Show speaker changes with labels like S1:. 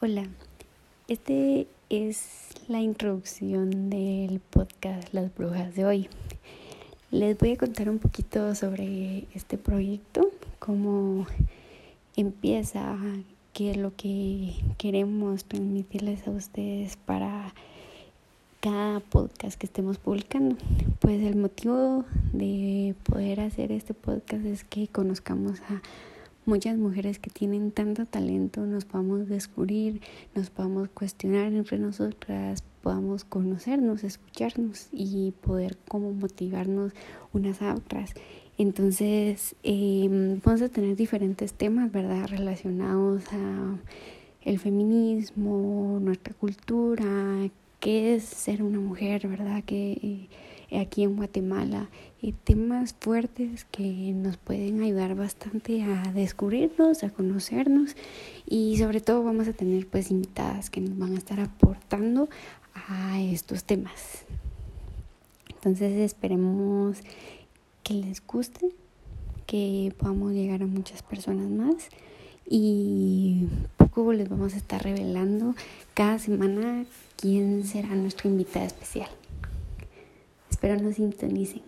S1: Hola, este es la introducción del podcast Las Brujas de hoy. Les voy a contar un poquito sobre este proyecto, cómo empieza, qué es lo que queremos transmitirles a ustedes para cada podcast que estemos publicando. Pues el motivo de poder hacer este podcast es que conozcamos a muchas mujeres que tienen tanto talento nos podamos descubrir, nos podamos cuestionar entre nosotras, podamos conocernos, escucharnos y poder como motivarnos unas a otras. Entonces, eh, vamos a tener diferentes temas, ¿verdad? Relacionados a el feminismo, nuestra cultura, qué es ser una mujer, ¿verdad? Que aquí en Guatemala, y temas fuertes que nos pueden ayudar bastante a descubrirnos, a conocernos y sobre todo vamos a tener pues invitadas que nos van a estar aportando a estos temas. Entonces esperemos que les guste, que podamos llegar a muchas personas más y poco les vamos a estar revelando cada semana quién será nuestra invitada especial. Espero nos sintonicen.